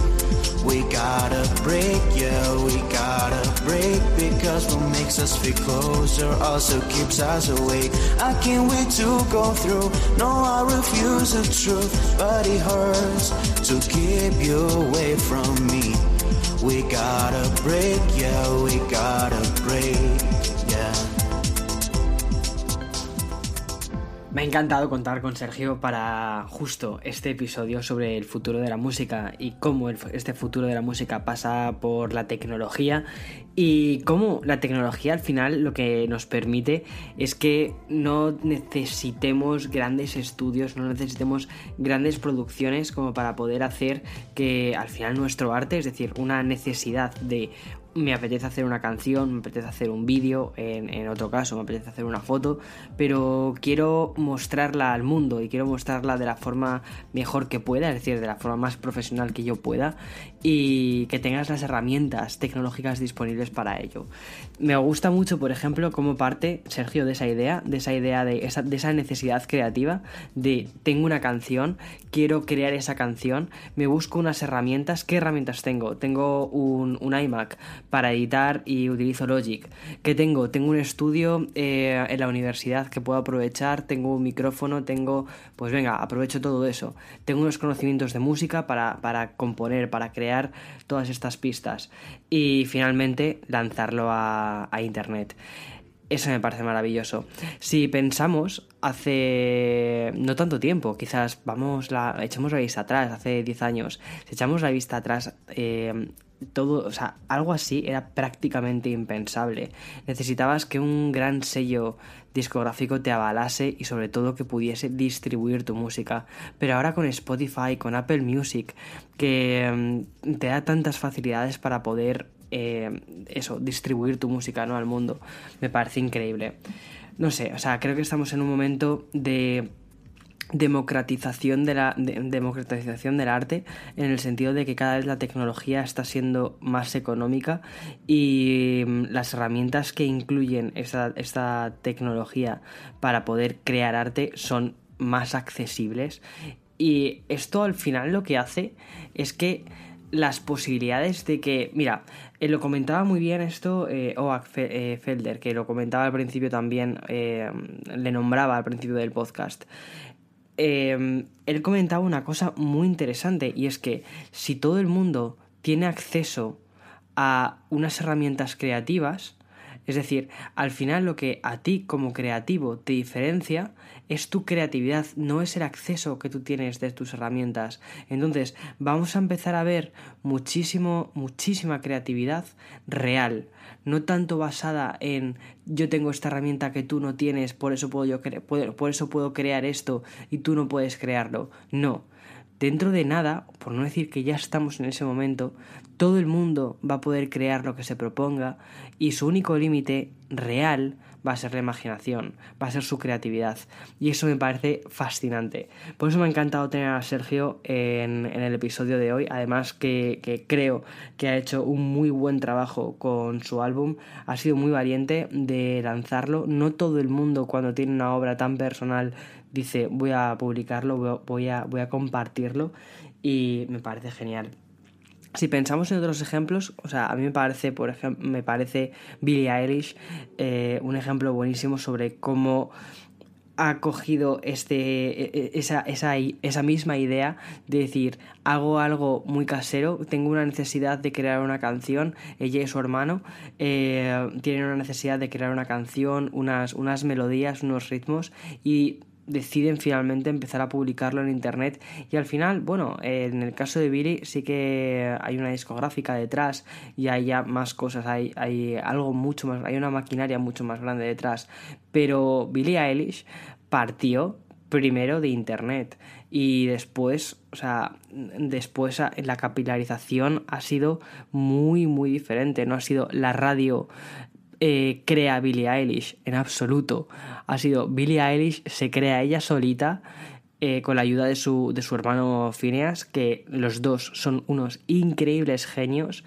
We gotta break, yeah, we gotta break because what makes us feel closer also keeps us awake. I can't wait to go through. No, I refuse the truth, but it hurts to keep you away from me. We gotta break, yeah, we gotta break, Me ha encantado contar con Sergio para justo este episodio sobre el futuro de la música y cómo este futuro de la música pasa por la tecnología y cómo la tecnología al final lo que nos permite es que no necesitemos grandes estudios, no necesitemos grandes producciones como para poder hacer que al final nuestro arte, es decir, una necesidad de me apetece hacer una canción, me apetece hacer un vídeo, en, en, otro caso me apetece hacer una foto, pero quiero mostrarla al mundo y quiero mostrarla de la forma mejor que pueda, es decir, de la forma más profesional que yo pueda y que tengas las herramientas tecnológicas disponibles para ello. Me gusta mucho, por ejemplo, cómo parte Sergio de esa idea, de esa idea de esa, de esa necesidad creativa, de tengo una canción, quiero crear esa canción, me busco unas herramientas, ¿qué herramientas tengo? Tengo un, un iMac, para editar y utilizo Logic. ¿Qué tengo? Tengo un estudio eh, en la universidad que puedo aprovechar, tengo un micrófono, tengo, pues venga, aprovecho todo eso. Tengo unos conocimientos de música para, para componer, para crear todas estas pistas y finalmente lanzarlo a, a internet. Eso me parece maravilloso. Si pensamos hace no tanto tiempo, quizás vamos la, echamos la vista atrás, hace 10 años, si echamos la vista atrás, eh, todo, o sea, algo así era prácticamente impensable. Necesitabas que un gran sello discográfico te avalase y sobre todo que pudiese distribuir tu música. Pero ahora con Spotify, con Apple Music, que mm, te da tantas facilidades para poder eh, eso, distribuir tu música ¿no? al mundo, me parece increíble. No sé, o sea, creo que estamos en un momento de democratización, de la, democratización del arte en el sentido de que cada vez la tecnología está siendo más económica y mm, las herramientas que incluyen esta, esta tecnología para poder crear arte son más accesibles y esto al final lo que hace es que las posibilidades de que, mira, eh, lo comentaba muy bien esto eh, Oak eh, Felder, que lo comentaba al principio también, le nombraba al principio del podcast. Em, él comentaba una cosa muy interesante y es que si todo el mundo tiene acceso a unas herramientas creativas, es decir, al final lo que a ti como creativo te diferencia es tu creatividad, no es el acceso que tú tienes de tus herramientas. Entonces, vamos a empezar a ver muchísimo, muchísima creatividad real, no tanto basada en yo tengo esta herramienta que tú no tienes, por eso puedo yo por eso puedo crear esto y tú no puedes crearlo. No. Dentro de nada, por no decir que ya estamos en ese momento, todo el mundo va a poder crear lo que se proponga y su único límite real va a ser la imaginación, va a ser su creatividad. Y eso me parece fascinante. Por eso me ha encantado tener a Sergio en, el episodio de hoy. Además que, creo que ha hecho un muy buen trabajo con su álbum. Ha sido muy valiente de lanzarlo. No todo el mundo cuando tiene una obra tan personal dice voy a publicarlo, voy a, voy a compartirlo. Y me parece genial. Si pensamos en otros ejemplos, o sea, a mí me parece, por ejemplo, me parece Billie Eilish eh, un ejemplo buenísimo sobre cómo ha cogido este, e, e, esa, esa, esa, misma idea de decir, hago algo muy casero, tengo una necesidad de crear una canción, ella y su hermano eh, tienen una necesidad de crear una canción, unas, unas melodías, unos ritmos y deciden finalmente empezar a publicarlo en internet. Y al final, bueno, en el caso de Billy sí que hay una discográfica detrás y hay ya más cosas, hay, hay algo mucho más, hay una maquinaria mucho más grande detrás, pero Billie Eilish partió primero de internet y después, o sea, después la capilarización ha sido muy muy diferente, no ha sido la radio eh, crea Billie Eilish, en absoluto. Ha sido Billie Eilish, se crea ella solita eh, con la ayuda de su, de su hermano Phineas, que los dos son unos increíbles genios.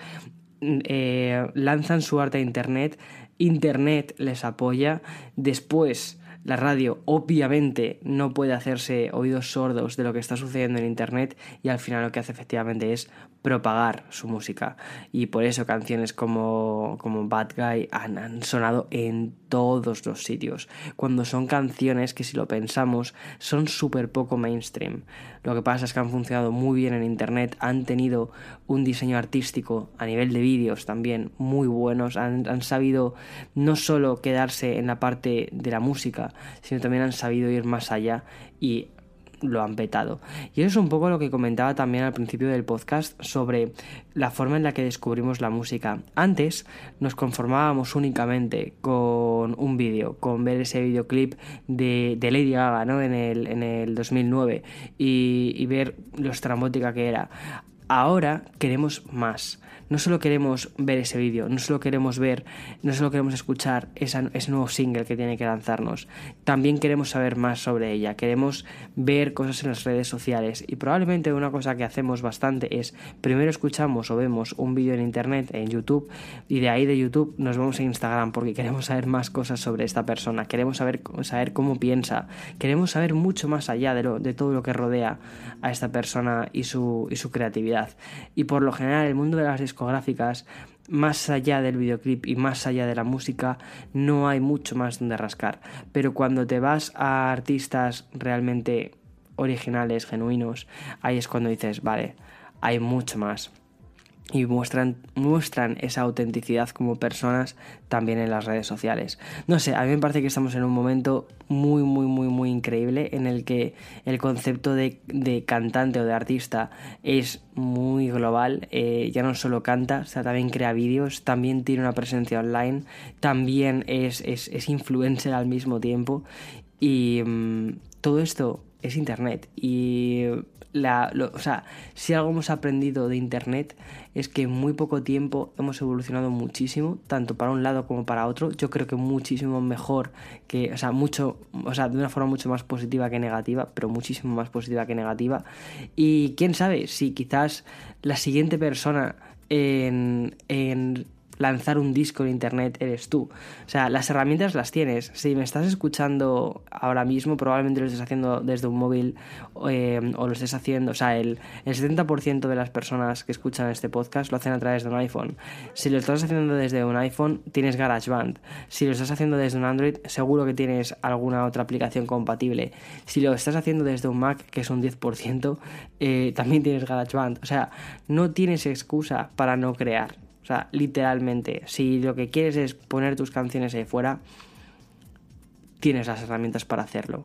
Eh, lanzan su arte a Internet, Internet les apoya, después la radio obviamente no puede hacerse oídos sordos de lo que está sucediendo en Internet y al final lo que hace efectivamente es propagar su música. Y por eso canciones como, como Bad Guy han, han sonado en todos los sitios. Cuando son canciones que si lo pensamos son súper poco mainstream. Lo que pasa es que han funcionado muy bien en Internet, han tenido un diseño artístico a nivel de vídeos también muy buenos, han, han sabido no solo quedarse en la parte de la música, sino también han sabido ir más allá y lo han petado. Y eso es un poco lo que comentaba también al principio del podcast sobre la forma en la que descubrimos la música. Antes nos conformábamos únicamente con un vídeo, con ver ese videoclip de, Lady Gaga ¿no? en, el, en el 2009 y, y ver lo estrambótica que era. Ahora queremos más. No solo queremos ver ese vídeo, no solo queremos ver, no solo queremos escuchar ese nuevo single que tiene que lanzarnos, también queremos saber más sobre ella, queremos ver cosas en las redes sociales y probablemente una cosa que hacemos bastante es primero escuchamos o vemos un vídeo en internet, en YouTube, y de ahí de YouTube nos vamos a Instagram porque queremos saber más cosas sobre esta persona, queremos saber, saber cómo piensa, queremos saber mucho más allá de, todo lo que rodea a esta persona y su creatividad. Y por lo general el mundo de las discográficas, más allá del videoclip y más allá de la música, no hay mucho más donde rascar. Pero cuando te vas a artistas realmente originales, genuinos, ahí es cuando dices, vale, hay mucho más. Y muestran, muestran esa autenticidad como personas también en las redes sociales. No sé, a mí me parece que estamos en un momento muy, muy, muy, muy increíble en el que el concepto de, cantante o de artista es muy global. Eh, ya no solo canta, o sea, también crea vídeos, también tiene una presencia online, también es, es, influencer al mismo tiempo. Y mm, todo esto es Internet. Y la, o sea, si algo hemos aprendido de Internet es que en muy poco tiempo hemos evolucionado muchísimo, tanto para un lado como para otro. Yo creo que muchísimo mejor que, o sea, mucho, o sea, de una forma mucho más positiva que negativa, pero muchísimo más positiva que negativa. Y quién sabe si quizás la siguiente persona en, en lanzar un disco en internet eres tú. O sea, las herramientas las tienes. Si me estás escuchando ahora mismo, probablemente lo estés haciendo desde un móvil eh, o lo estés haciendo, o sea, el, el 70% de las personas que escuchan este podcast lo hacen a través de un iPhone. Si lo estás haciendo desde un iPhone, tienes GarageBand. Si lo estás haciendo desde un Android, seguro que tienes alguna otra aplicación compatible. Si lo estás haciendo desde un Mac, que es un 10%, eh, también tienes GarageBand. O sea, no tienes excusa para no crear. O sea, literalmente, si lo que quieres es poner tus canciones ahí fuera, tienes las herramientas para hacerlo.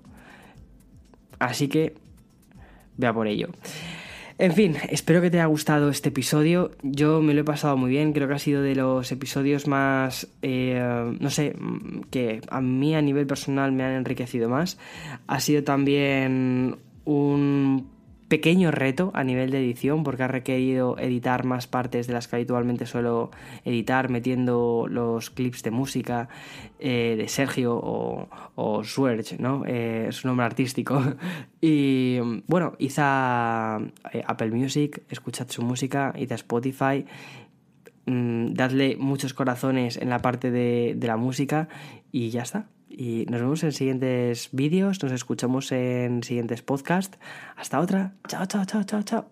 Así que, vea por ello. En fin, espero que te haya gustado este episodio. Yo me lo he pasado muy bien, creo que ha sido de los episodios más, eh, no sé, que a mí a nivel personal me han enriquecido más. Ha sido también un pequeño reto a nivel de edición porque ha requerido editar más partes de las que habitualmente suelo editar, metiendo los clips de música eh, de Sergio o, o ¿no? Eh, su nombre artístico. y bueno, hice eh, Apple Music, escuchad su música, hice Spotify mm, dadle muchos corazones en la parte de, la música y ya está. Y nos vemos en siguientes vídeos, nos escuchamos en siguientes podcasts. Hasta otra. Chao, chao, chao, chao, chao.